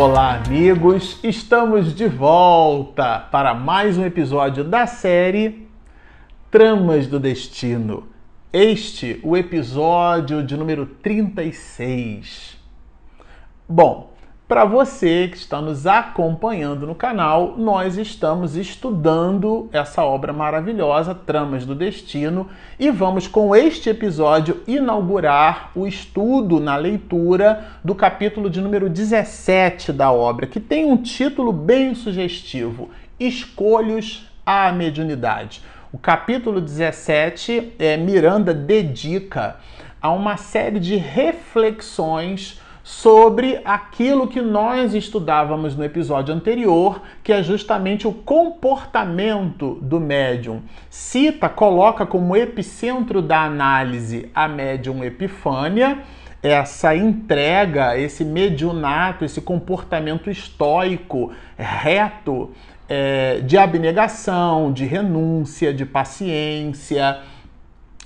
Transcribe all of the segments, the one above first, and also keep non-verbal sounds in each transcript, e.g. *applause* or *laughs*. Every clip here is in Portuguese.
Olá, amigos! Estamos de volta para mais um episódio da série Tramas do Destino. Este, o episódio de número 36. Bom, para você que está nos acompanhando no canal, nós estamos estudando essa obra maravilhosa, Tramas do Destino, e vamos com este episódio inaugurar o estudo na leitura do capítulo de número 17 da obra, que tem um título bem sugestivo: Escolhos à Mediunidade. O capítulo 17, é, Miranda dedica a uma série de reflexões sobre aquilo que nós estudávamos no episódio anterior, que é justamente o comportamento do médium. Cita, coloca como epicentro da análise a médium Epifânia, essa entrega, esse mediunato, esse comportamento estoico, reto, é, de abnegação, de renúncia, de paciência,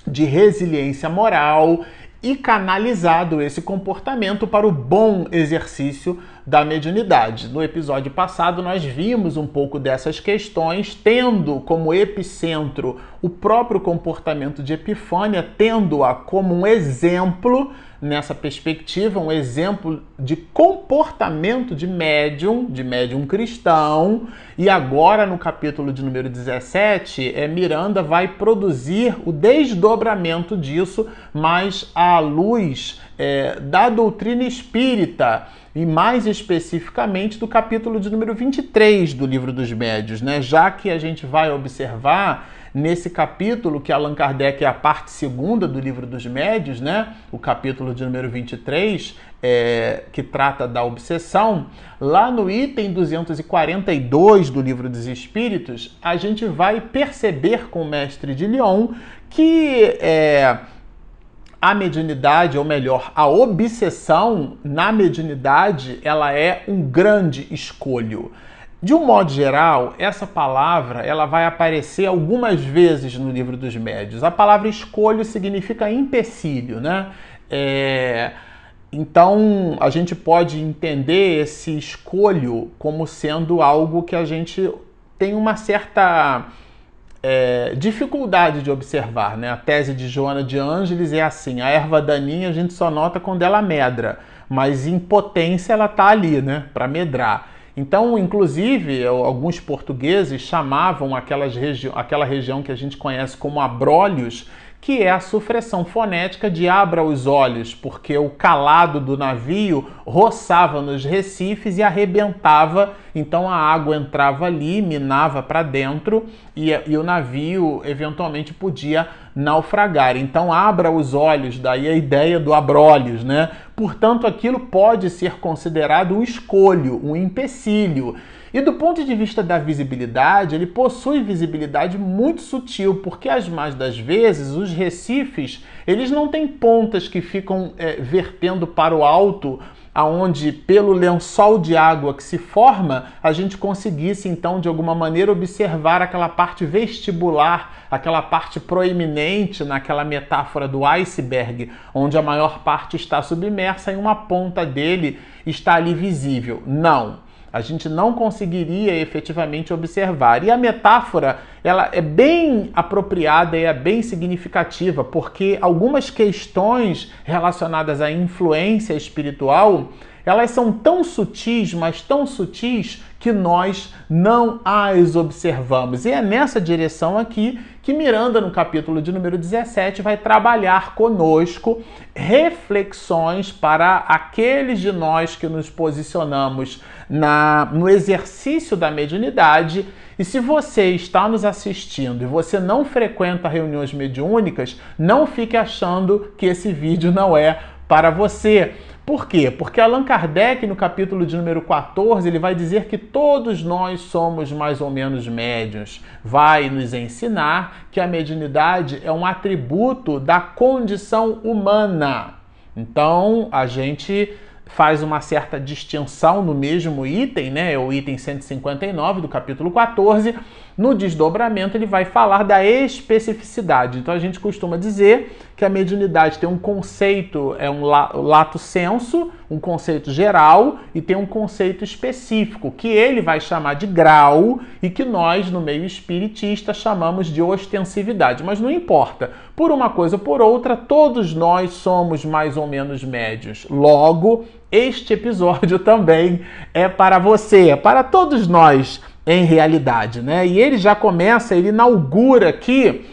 de resiliência moral e canalizado esse comportamento para o bom exercício da mediunidade. No episódio passado, nós vimos um pouco dessas questões, tendo como epicentro o próprio comportamento de Epifânia, tendo-a como um exemplo nessa perspectiva, um exemplo de comportamento de médium, de médium cristão. E agora, no capítulo de número 17, é, Miranda vai produzir o desdobramento disso, mas à luz é, da doutrina espírita e mais especificamente do capítulo de número 23 do livro dos médios, né? Já que a gente vai observar nesse capítulo, que Allan Kardec é a parte segunda do livro dos médios, né? o capítulo de número 23, é, que trata da obsessão, lá no item 242 do livro dos Espíritos, a gente vai perceber com o mestre de Lyon que é, a mediunidade, ou melhor, a obsessão na mediunidade, ela é um grande escolho. De um modo geral, essa palavra ela vai aparecer algumas vezes no livro dos médios. A palavra escolho significa empecilho, né? É... Então a gente pode entender esse escolho como sendo algo que a gente tem uma certa é, dificuldade de observar. Né? A tese de Joana de Ângeles é assim: a erva daninha a gente só nota quando ela medra, mas em potência ela está ali, né? Para medrar. Então, inclusive, alguns portugueses chamavam aquelas regi aquela região que a gente conhece como abrolhos, que é a supressão fonética de abra os olhos, porque o calado do navio roçava nos recifes e arrebentava, então a água entrava ali, minava para dentro e, e, o navio eventualmente podia naufragar. Então abra os olhos, daí a ideia do abrolhos, né? Portanto, aquilo pode ser considerado um escolho, um empecilho. E do ponto de vista da visibilidade, ele possui visibilidade muito sutil, porque as mais das vezes os recifes eles não têm pontas que ficam é, vertendo para o alto aonde pelo lençol de água que se forma, a gente conseguisse então de alguma maneira observar aquela parte vestibular, aquela parte proeminente naquela metáfora do iceberg, onde a maior parte está submersa e uma ponta dele está ali visível. Não a gente não conseguiria efetivamente observar. E a metáfora, ela é bem apropriada e é bem significativa, porque algumas questões relacionadas à influência espiritual, elas são tão sutis, mas tão sutis que nós não as observamos. E é nessa direção aqui que Miranda, no capítulo de número 17, vai trabalhar conosco reflexões para aqueles de nós que nos posicionamos na, no exercício da mediunidade. E se você está nos assistindo e você não frequenta reuniões mediúnicas, não fique achando que esse vídeo não é para você. Por quê? Porque Allan Kardec, no capítulo de número 14, ele vai dizer que todos nós somos mais ou menos médios. Vai nos ensinar que a mediunidade é um atributo da condição humana. Então, a gente faz uma certa distinção no mesmo item, né? É o item 159 do capítulo 14, No desdobramento, ele vai falar da especificidade. Então, a gente costuma dizer que a mediunidade tem um conceito, é um lato senso, um conceito geral e tem um conceito específico, que ele vai chamar de grau e que nós, no meio espiritista, chamamos de ostensividade. Mas não importa, por uma coisa ou por outra, todos nós somos mais ou menos médios. Logo, este episódio *laughs* também é para você, é para todos nós em realidade, né? E ele já começa, ele inaugura aqui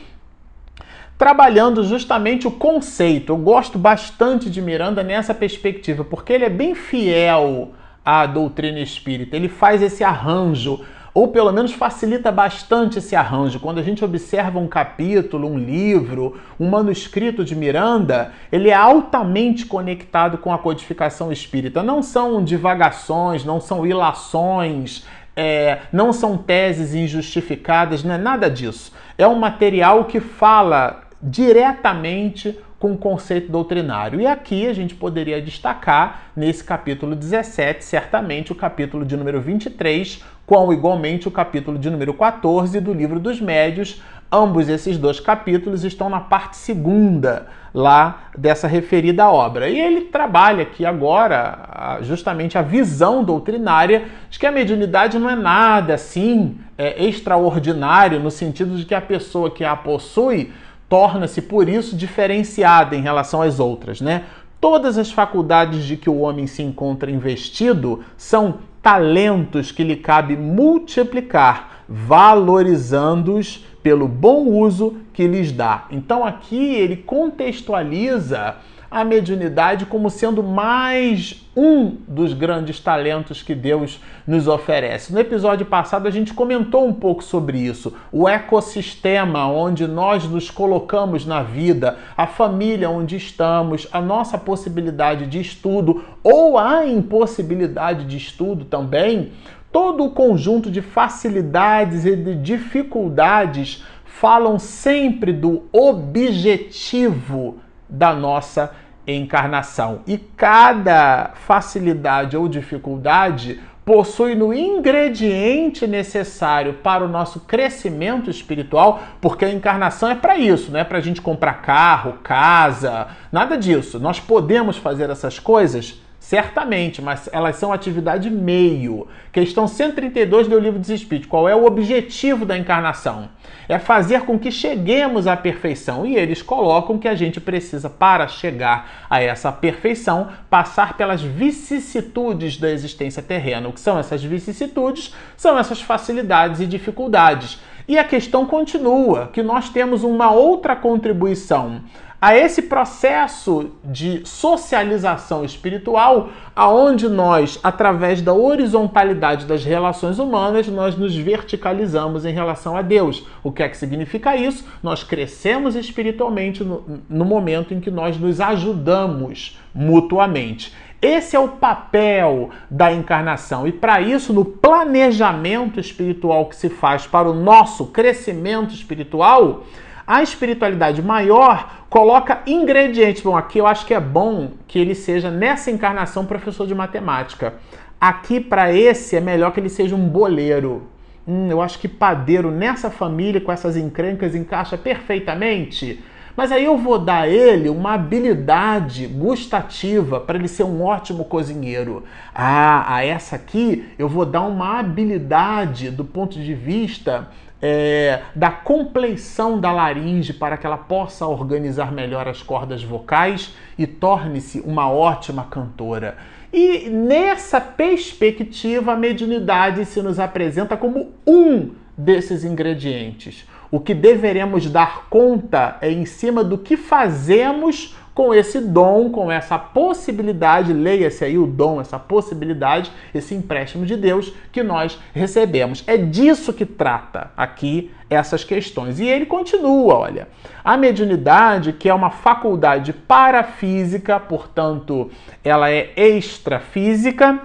trabalhando justamente o conceito. Eu gosto bastante de Miranda nessa perspectiva, porque ele é bem fiel à doutrina espírita. Ele faz esse arranjo, ou pelo menos facilita bastante esse arranjo. Quando a gente observa um capítulo, um livro, um manuscrito de Miranda, ele é altamente conectado com a codificação espírita. Não são divagações, não são ilações, é, não são teses injustificadas, não é nada disso. É um material que fala diretamente com o conceito doutrinário. E aqui a gente poderia destacar, nesse capítulo 17, certamente o capítulo de número 23, com igualmente o capítulo de número 14 do Livro dos Médios. Ambos esses dois capítulos estão na parte segunda lá dessa referida obra. E ele trabalha aqui agora justamente a visão doutrinária de que a mediunidade não é nada assim é, extraordinário, no sentido de que a pessoa que a possui torna-se por isso diferenciada em relação às outras, né? Todas as faculdades de que o homem se encontra investido são talentos que lhe cabe multiplicar, valorizando-os pelo bom uso que lhes dá. Então aqui ele contextualiza a mediunidade como sendo mais um dos grandes talentos que Deus nos oferece. No episódio passado a gente comentou um pouco sobre isso, o ecossistema onde nós nos colocamos na vida, a família onde estamos, a nossa possibilidade de estudo ou a impossibilidade de estudo também, todo o conjunto de facilidades e de dificuldades falam sempre do objetivo da nossa encarnação. E cada facilidade ou dificuldade possui no ingrediente necessário para o nosso crescimento espiritual, porque a encarnação é para isso, não é para a gente comprar carro, casa, nada disso. Nós podemos fazer essas coisas Certamente, mas elas são atividade meio. Questão 132 do Livro dos Espíritos. Qual é o objetivo da encarnação? É fazer com que cheguemos à perfeição. E eles colocam que a gente precisa, para chegar a essa perfeição, passar pelas vicissitudes da existência terrena. O que são essas vicissitudes? São essas facilidades e dificuldades. E a questão continua, que nós temos uma outra contribuição a esse processo de socialização espiritual, aonde nós, através da horizontalidade das relações humanas, nós nos verticalizamos em relação a Deus. O que é que significa isso? Nós crescemos espiritualmente no, no momento em que nós nos ajudamos mutuamente. Esse é o papel da encarnação. E para isso, no planejamento espiritual que se faz para o nosso crescimento espiritual, a espiritualidade maior coloca ingredientes. Bom, aqui eu acho que é bom que ele seja nessa encarnação professor de matemática. Aqui para esse é melhor que ele seja um boleiro. Hum, eu acho que padeiro nessa família com essas encrencas encaixa perfeitamente. Mas aí eu vou dar a ele uma habilidade gustativa para ele ser um ótimo cozinheiro. Ah, a essa aqui eu vou dar uma habilidade do ponto de vista é, da compleição da laringe para que ela possa organizar melhor as cordas vocais e torne-se uma ótima cantora. E nessa perspectiva, a mediunidade se nos apresenta como um desses ingredientes. O que deveremos dar conta é em cima do que fazemos com esse dom, com essa possibilidade, leia-se aí o dom, essa possibilidade, esse empréstimo de Deus que nós recebemos. É disso que trata aqui essas questões. E ele continua, olha, a mediunidade, que é uma faculdade parafísica, portanto, ela é extrafísica,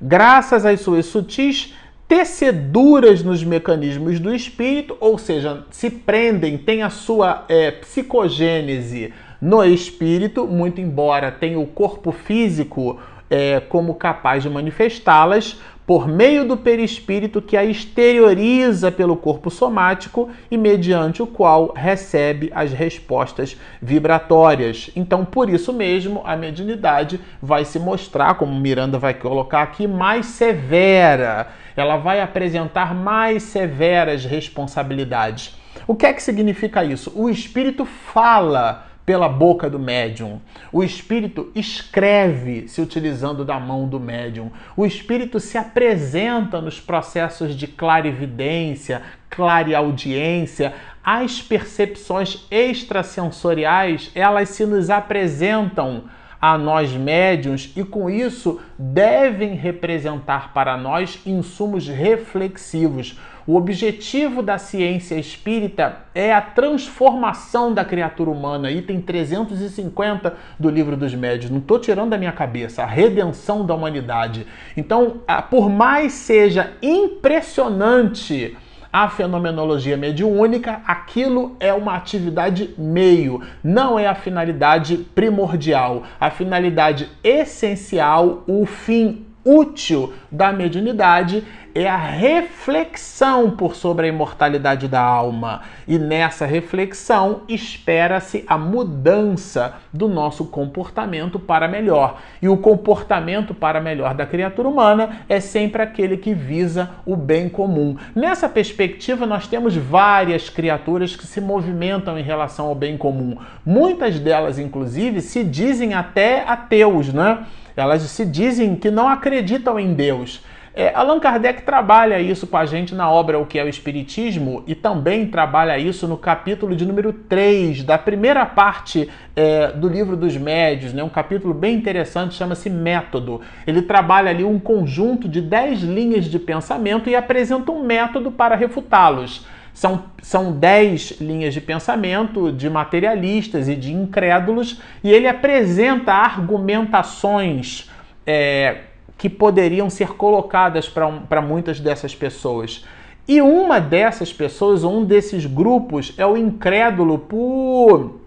graças às suas sutis teceduras nos mecanismos do espírito, ou seja, se prendem, tem a sua é, psicogênese no espírito, muito embora tenha o corpo físico é, como capaz de manifestá-las, por meio do perispírito que a exterioriza pelo corpo somático e mediante o qual recebe as respostas vibratórias. Então, por isso mesmo, a mediunidade vai se mostrar, como Miranda vai colocar aqui, mais severa. Ela vai apresentar mais severas responsabilidades. O que é que significa isso? O espírito fala pela boca do médium. O espírito escreve se utilizando da mão do médium. O espírito se apresenta nos processos de clarividência, clareaudiência. As percepções extrasensoriais, elas se nos apresentam a nós médiums e com isso devem representar para nós insumos reflexivos. O objetivo da ciência espírita é a transformação da criatura humana, item 350 do livro dos médios. Não estou tirando da minha cabeça, a redenção da humanidade. Então, por mais seja impressionante a fenomenologia mediúnica, aquilo é uma atividade meio, não é a finalidade primordial. A finalidade essencial, o fim útil da mediunidade é a reflexão por sobre a imortalidade da alma. E nessa reflexão espera-se a mudança do nosso comportamento para melhor. E o comportamento para melhor da criatura humana é sempre aquele que visa o bem comum. Nessa perspectiva, nós temos várias criaturas que se movimentam em relação ao bem comum. Muitas delas, inclusive, se dizem até ateus, né? Elas se dizem que não acreditam em Deus. É, Allan Kardec trabalha isso com a gente na obra O que é o Espiritismo e também trabalha isso no capítulo de número 3 da primeira parte é, do livro dos médios, né? um capítulo bem interessante, chama-se Método. Ele trabalha ali um conjunto de 10 linhas de pensamento e apresenta um método para refutá-los. São, são dez linhas de pensamento de materialistas e de incrédulos, e ele apresenta argumentações é, que poderiam ser colocadas para muitas dessas pessoas. E uma dessas pessoas, um desses grupos, é o incrédulo por,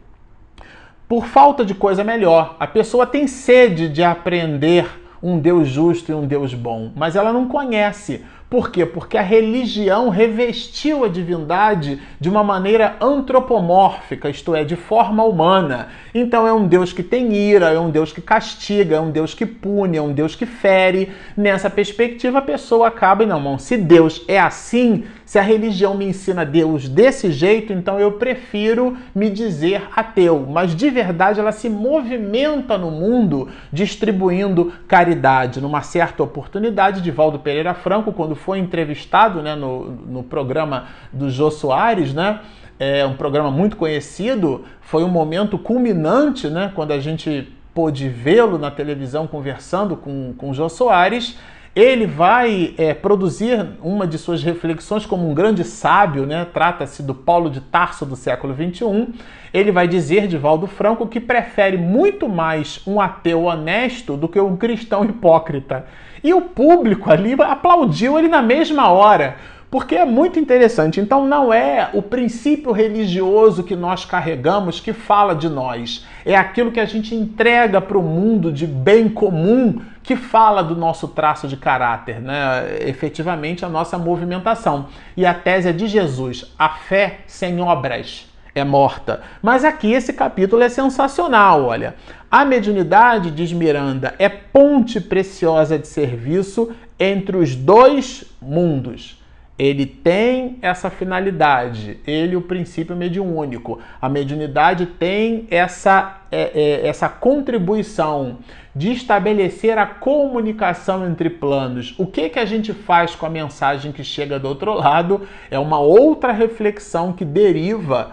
por falta de coisa melhor. A pessoa tem sede de aprender um Deus justo e um Deus bom, mas ela não conhece. Por quê? Porque a religião revestiu a divindade de uma maneira antropomórfica, isto é, de forma humana. Então é um Deus que tem ira, é um Deus que castiga, é um Deus que pune, é um Deus que fere. Nessa perspectiva, a pessoa acaba, não, não, se Deus é assim, se a religião me ensina Deus desse jeito, então eu prefiro me dizer ateu. Mas de verdade ela se movimenta no mundo distribuindo caridade. Numa certa oportunidade, Divaldo Pereira Franco, quando foi entrevistado né, no, no programa do Jô Soares, né? É um programa muito conhecido, foi um momento culminante, né? Quando a gente pôde vê-lo na televisão conversando com, com o Jô Soares ele vai é, produzir uma de suas reflexões como um grande sábio, né? trata-se do Paulo de Tarso do século XXI. Ele vai dizer de Valdo Franco que prefere muito mais um ateu honesto do que um cristão hipócrita. E o público ali aplaudiu ele na mesma hora, porque é muito interessante. Então, não é o princípio religioso que nós carregamos que fala de nós, é aquilo que a gente entrega para o mundo de bem comum que fala do nosso traço de caráter, né? efetivamente a nossa movimentação. E a tese é de Jesus: a fé sem obras é morta. Mas aqui esse capítulo é sensacional, olha. A mediunidade, diz Miranda, é ponte preciosa de serviço entre os dois mundos ele tem essa finalidade, ele o princípio mediúnico. A mediunidade tem essa, é, é, essa contribuição de estabelecer a comunicação entre planos. O que, que a gente faz com a mensagem que chega do outro lado é uma outra reflexão que deriva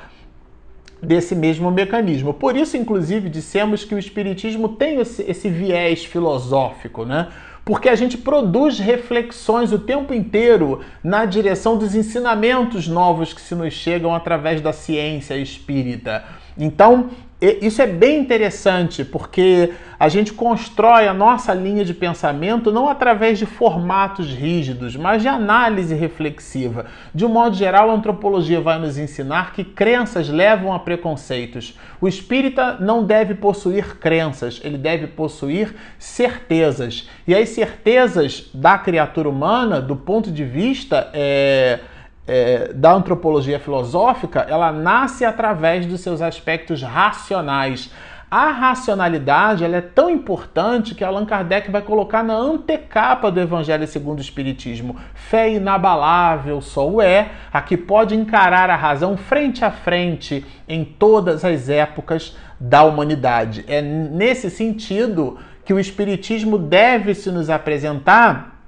desse mesmo mecanismo. Por isso, inclusive, dissemos que o Espiritismo tem esse, esse viés filosófico, né? Porque a gente produz reflexões o tempo inteiro na direção dos ensinamentos novos que se nos chegam através da ciência espírita. Então, isso é bem interessante porque a gente constrói a nossa linha de pensamento não através de formatos rígidos, mas de análise reflexiva. De um modo geral, a antropologia vai nos ensinar que crenças levam a preconceitos. O espírita não deve possuir crenças, ele deve possuir certezas. E as certezas da criatura humana, do ponto de vista. É é, da antropologia filosófica, ela nasce através dos seus aspectos racionais. A racionalidade ela é tão importante que Allan Kardec vai colocar na antecapa do Evangelho segundo o Espiritismo. Fé inabalável só o é, a que pode encarar a razão frente a frente em todas as épocas da humanidade. É nesse sentido que o Espiritismo deve se nos apresentar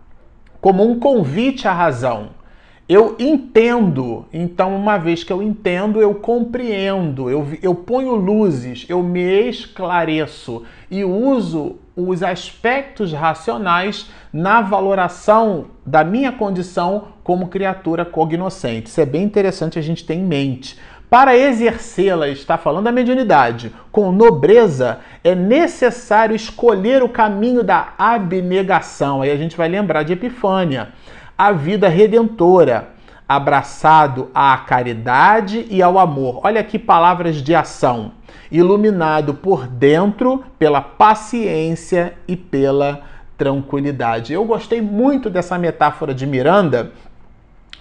como um convite à razão eu entendo, então, uma vez que eu entendo, eu compreendo, eu, eu ponho luzes, eu me esclareço e uso os aspectos racionais na valoração da minha condição como criatura cognoscente. Isso é bem interessante a gente ter em mente. Para exercê-la, está falando da mediunidade, com nobreza, é necessário escolher o caminho da abnegação. Aí a gente vai lembrar de Epifânia a vida redentora, abraçado à caridade e ao amor. Olha aqui palavras de ação. Iluminado por dentro pela paciência e pela tranquilidade. Eu gostei muito dessa metáfora de Miranda,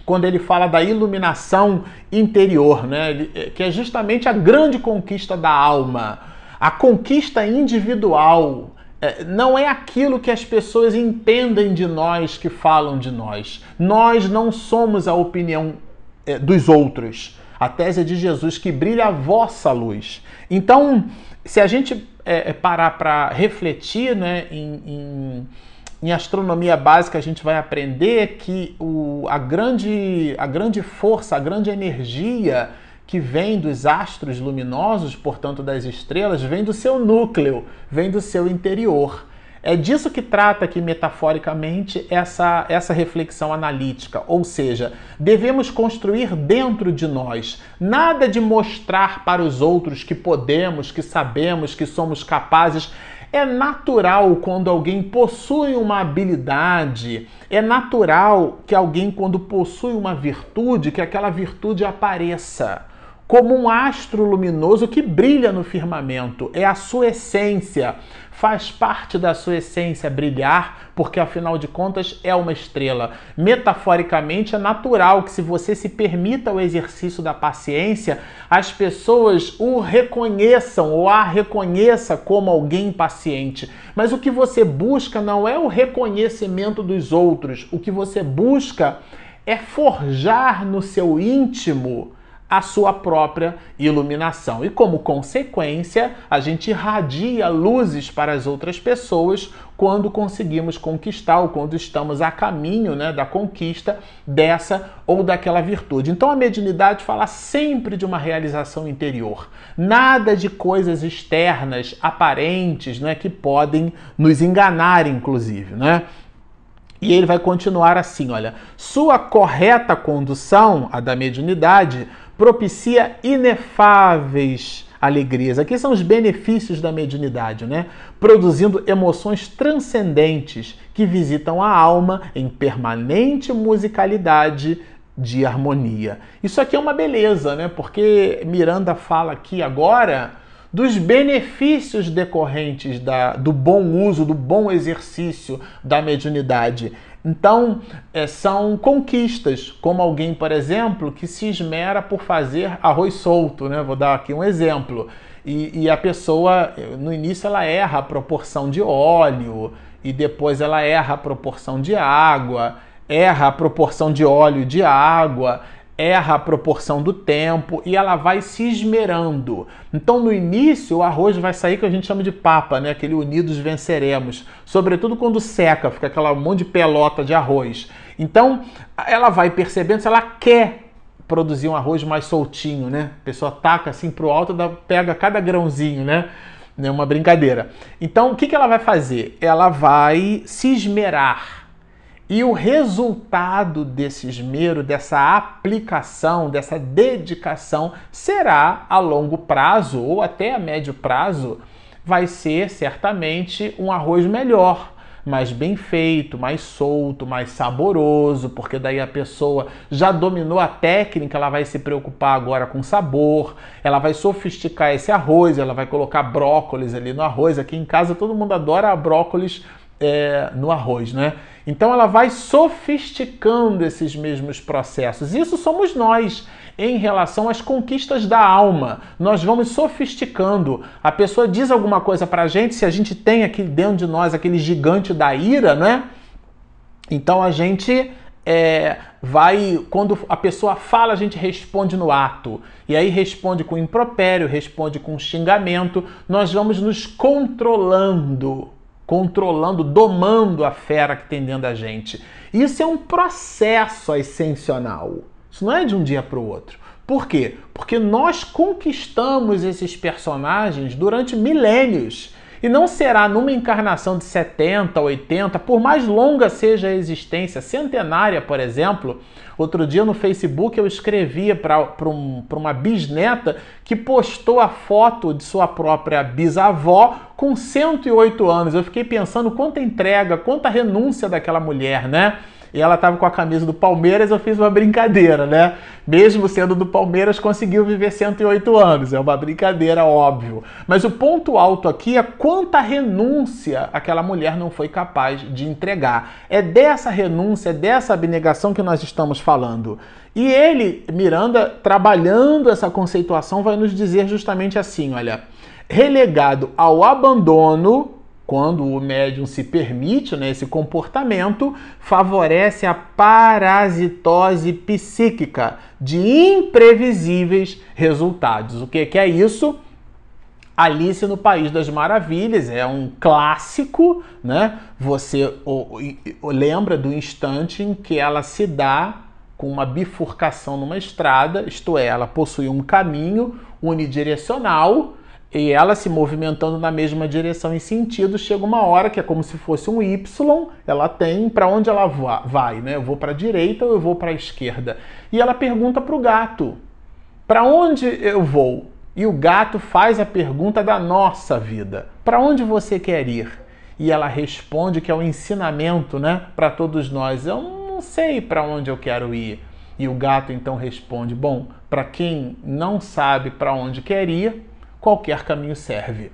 quando ele fala da iluminação interior, né? Eh, que é justamente a grande conquista da alma, a conquista individual, não é aquilo que as pessoas entendem de nós que falam de nós. Nós não somos a opinião é, dos outros. A tese é de Jesus que brilha a vossa luz. Então, se a gente é, parar para refletir né, em, em, em, astronomia básica, a gente vai aprender que o, a, grande, a grande força, a grande energia que vem dos astros luminosos, portanto das estrelas, vem do seu núcleo, vem do seu interior. É disso que trata aqui metaforicamente essa, essa reflexão analítica, ou seja, devemos construir dentro de nós, nada de mostrar para os outros que podemos, que sabemos, que somos capazes. É natural quando alguém possui uma habilidade, é natural que alguém, quando possui uma virtude, que aquela virtude apareça como um astro luminoso que brilha no firmamento. É a sua essência, faz parte da sua essência brilhar, porque afinal de contas é uma estrela. Metaforicamente, é natural que, se você se permita o exercício da paciência, as pessoas o reconheçam ou a reconheça como alguém paciente. Mas o que você busca não é o reconhecimento dos outros, o que você busca é forjar no seu íntimo a sua própria iluminação. E como consequência, a gente irradia luzes para as outras pessoas quando conseguimos conquistar ou quando estamos a caminho né, da conquista dessa ou daquela virtude. Então a mediunidade fala sempre de uma realização interior, nada de coisas externas, aparentes, né, que podem nos enganar, inclusive, né? E ele vai continuar assim, olha, sua correta condução, a da mediunidade, propicia inefáveis alegrias. Aqui são os benefícios da mediunidade, né? Produzindo emoções transcendentes que visitam a alma em permanente musicalidade de harmonia. Isso aqui é uma beleza, né? Porque Miranda fala aqui agora dos benefícios decorrentes da, do bom uso, do bom exercício da mediunidade. Então, é, são conquistas, como alguém, por exemplo, que se esmera por fazer arroz solto, né? Vou dar aqui um exemplo. E, e a pessoa, no início, ela erra a proporção de óleo, e depois ela erra a proporção de água, erra a proporção de óleo de água, erra a proporção do tempo e ela vai se esmerando. Então, no início, o arroz vai sair que a gente chama de papa, né? Aquele unidos venceremos. Sobretudo quando seca, fica aquela monte de pelota de arroz. Então, ela vai percebendo se ela quer produzir um arroz mais soltinho, né? A pessoa taca assim pro alto, pega cada grãozinho, né? É uma brincadeira. Então, o que, que ela vai fazer? Ela vai se esmerar E o resultado desse esmero, dessa aplicação, dessa dedicação, será a longo prazo ou até a médio prazo, vai ser certamente um arroz melhor, mais bem feito, mais solto, mais saboroso, porque daí a pessoa já dominou a técnica, ela vai se preocupar agora com sabor, ela vai sofisticar esse arroz, ela vai colocar brócolis ali no arroz. Aqui em casa todo mundo adora brócolis é, no arroz, né? Então ela vai sofisticando esses mesmos processos. Isso somos nós em relação às conquistas da alma. Nós vamos sofisticando. A pessoa diz alguma coisa pra gente, se a gente tem aqui dentro de nós aquele gigante da ira, né? Então a gente é, vai, quando a pessoa fala, a gente responde no ato. E aí responde com impropério, responde com xingamento. Nós vamos nos controlando controlando, domando a fera que tem dentro da gente. Isso é um processo ascensional. Isso não é de um dia para o outro. Por quê? Porque nós conquistamos esses personagens durante milênios. E não será numa encarnação de 70, 80, por mais longa seja a existência, centenária, por exemplo. Outro dia no Facebook eu escrevia para um, uma bisneta que postou a foto de sua própria bisavó com 108 anos. Eu fiquei pensando quanta entrega, quanta renúncia daquela mulher, né? E ela estava com a camisa do Palmeiras, eu fiz uma brincadeira, né? Mesmo sendo do Palmeiras, conseguiu viver 108 anos. É uma brincadeira, óbvio. Mas o ponto alto aqui é quanta renúncia aquela mulher não foi capaz de entregar. É dessa renúncia, é dessa abnegação que nós estamos falando. E ele, Miranda, trabalhando essa conceituação, vai nos dizer justamente assim: olha, relegado ao abandono quando o médium se permite né, esse comportamento, favorece a parasitose psíquica de imprevisíveis resultados. O que, que é isso? Alice no País das Maravilhas é um clássico, né? Você lembra do instante em que ela se dá com uma bifurcação numa estrada, isto é, ela possui um caminho unidirecional e ela se movimentando na mesma direção em sentido, chega uma hora que é como se fosse um Y, ela tem para onde ela vai, né? Eu vou para a direita ou eu vou para a esquerda? E ela pergunta para o gato: para onde eu vou? E o gato faz a pergunta da nossa vida: para onde você quer ir? E ela responde que é um ensinamento, né, para todos nós. Eu não sei para onde eu quero ir. E o gato então responde: bom, para quem não sabe para onde quer ir, qualquer caminho serve.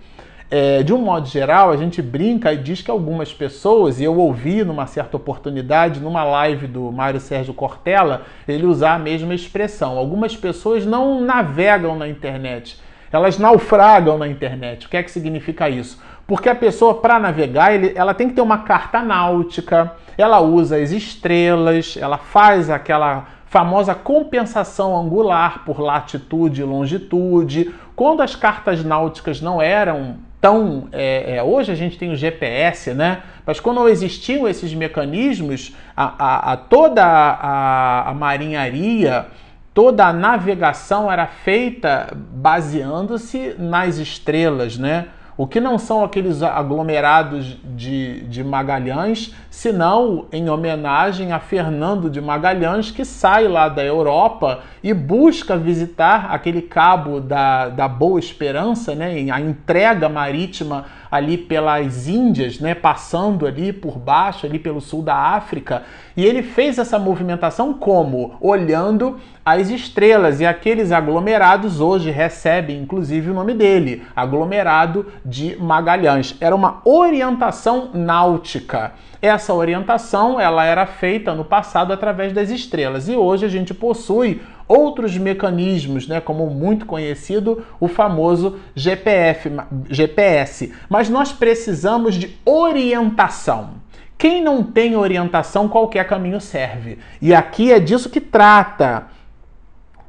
É, de um modo geral, a gente brinca e diz que algumas pessoas, e eu ouvi numa certa oportunidade, numa live do Mário Sérgio Cortella, ele usar a mesma expressão. Algumas pessoas não navegam na internet, elas naufragam na internet. O que é que significa isso? Porque a pessoa, para navegar, ele, ela tem que ter uma carta náutica, ela usa as estrelas, ela faz aquela famosa compensação angular por latitude e longitude. Quando as cartas náuticas não eram tão. É, é, hoje a gente tem o GPS, né? Mas quando não existiam esses mecanismos, a, a, a toda a, a marinharia toda a navegação era feita baseando-se nas estrelas, né? O que não são aqueles aglomerados de, de Magalhães, senão em homenagem a Fernando de Magalhães, que sai lá da Europa e busca visitar aquele cabo da, da Boa Esperança, né, a entrega marítima ali pelas Índias, né, passando ali por baixo, ali pelo sul da África, e ele fez essa movimentação como? Olhando as estrelas, e aqueles aglomerados hoje recebem inclusive o nome dele, aglomerado de Magalhães. Era uma orientação náutica. Essa orientação ela era feita no passado através das estrelas e hoje a gente possui outros mecanismos, né, como muito conhecido o famoso GPF, GPS. Mas nós precisamos de orientação. Quem não tem orientação, qualquer caminho serve. E aqui é disso que trata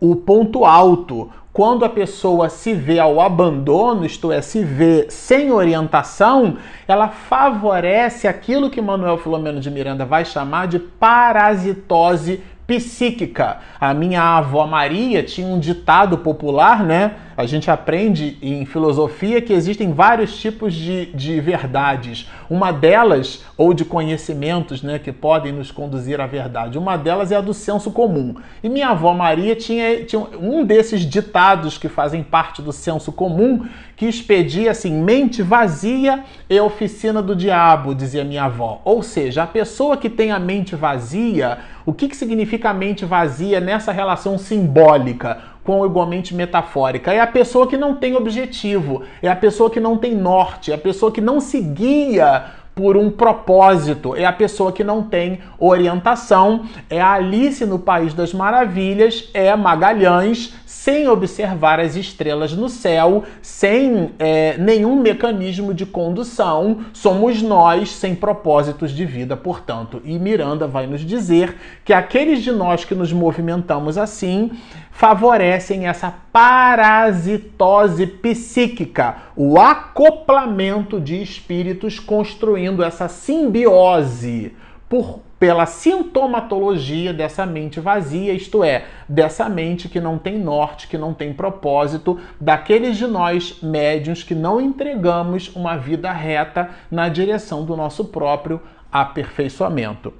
o ponto alto. Quando a pessoa se vê ao abandono, isto é, se vê sem orientação, ela favorece aquilo que Manuel Filomeno de Miranda vai chamar de parasitose psíquica. A minha avó Maria tinha um ditado popular, né? a gente aprende em filosofia que existem vários tipos de, de verdades. Uma delas, ou de conhecimentos né, que podem nos conduzir à verdade, uma delas é a do senso comum. E minha avó Maria tinha, tinha um desses ditados que fazem parte do senso comum, que expedia assim: mente vazia é oficina do diabo, dizia minha avó. Ou seja, a pessoa que tem a mente vazia, o que, que significa a mente vazia nessa relação simbólica? com igualmente metafórica. É a pessoa que não tem objetivo, é a pessoa que não tem norte, é a pessoa que não se guia por um propósito, é a pessoa que não tem orientação, é a Alice no País das Maravilhas, é Magalhães, sem observar as estrelas no céu, sem é, nenhum mecanismo de condução, somos nós sem propósitos de vida, portanto. E Miranda vai nos dizer que aqueles de nós que nos movimentamos assim favorecem essa parasitose psíquica, o acoplamento de espíritos construindo essa simbiose por, pela sintomatologia dessa mente vazia, isto é, dessa mente que não tem norte, que não tem propósito, daqueles de nós médios que não entregamos uma vida reta na direção do nosso próprio aperfeiçoamento.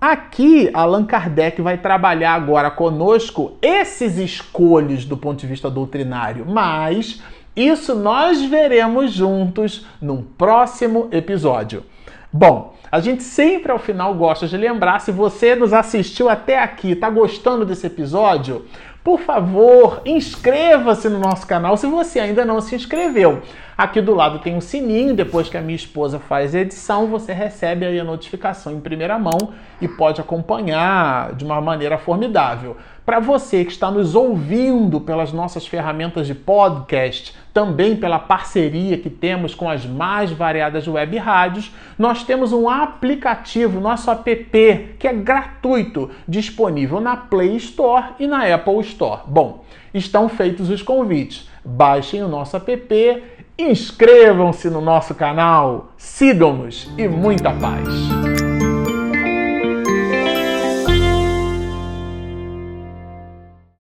Aqui, Allan Kardec vai trabalhar agora conosco esses escolhos do ponto de vista doutrinário, mas isso nós veremos juntos num próximo episódio. Bom, a gente sempre ao final gosta de lembrar, se você nos assistiu até aqui, está gostando desse episódio, por favor, inscreva-se no nosso canal se você ainda não se inscreveu. Aqui do lado tem um sininho, depois que a minha esposa faz a edição, você recebe aí a notificação em primeira mão e pode acompanhar de uma maneira formidável. Para você que está nos ouvindo pelas nossas ferramentas de podcast, também pela parceria que temos com as mais variadas web rádios, nós temos um aplicativo, nosso app, que é gratuito, disponível na Play Store e na Apple Store. Bom, estão feitos os convites. Baixem o nosso app, inscrevam-se no nosso canal, sigam-nos e muita paz!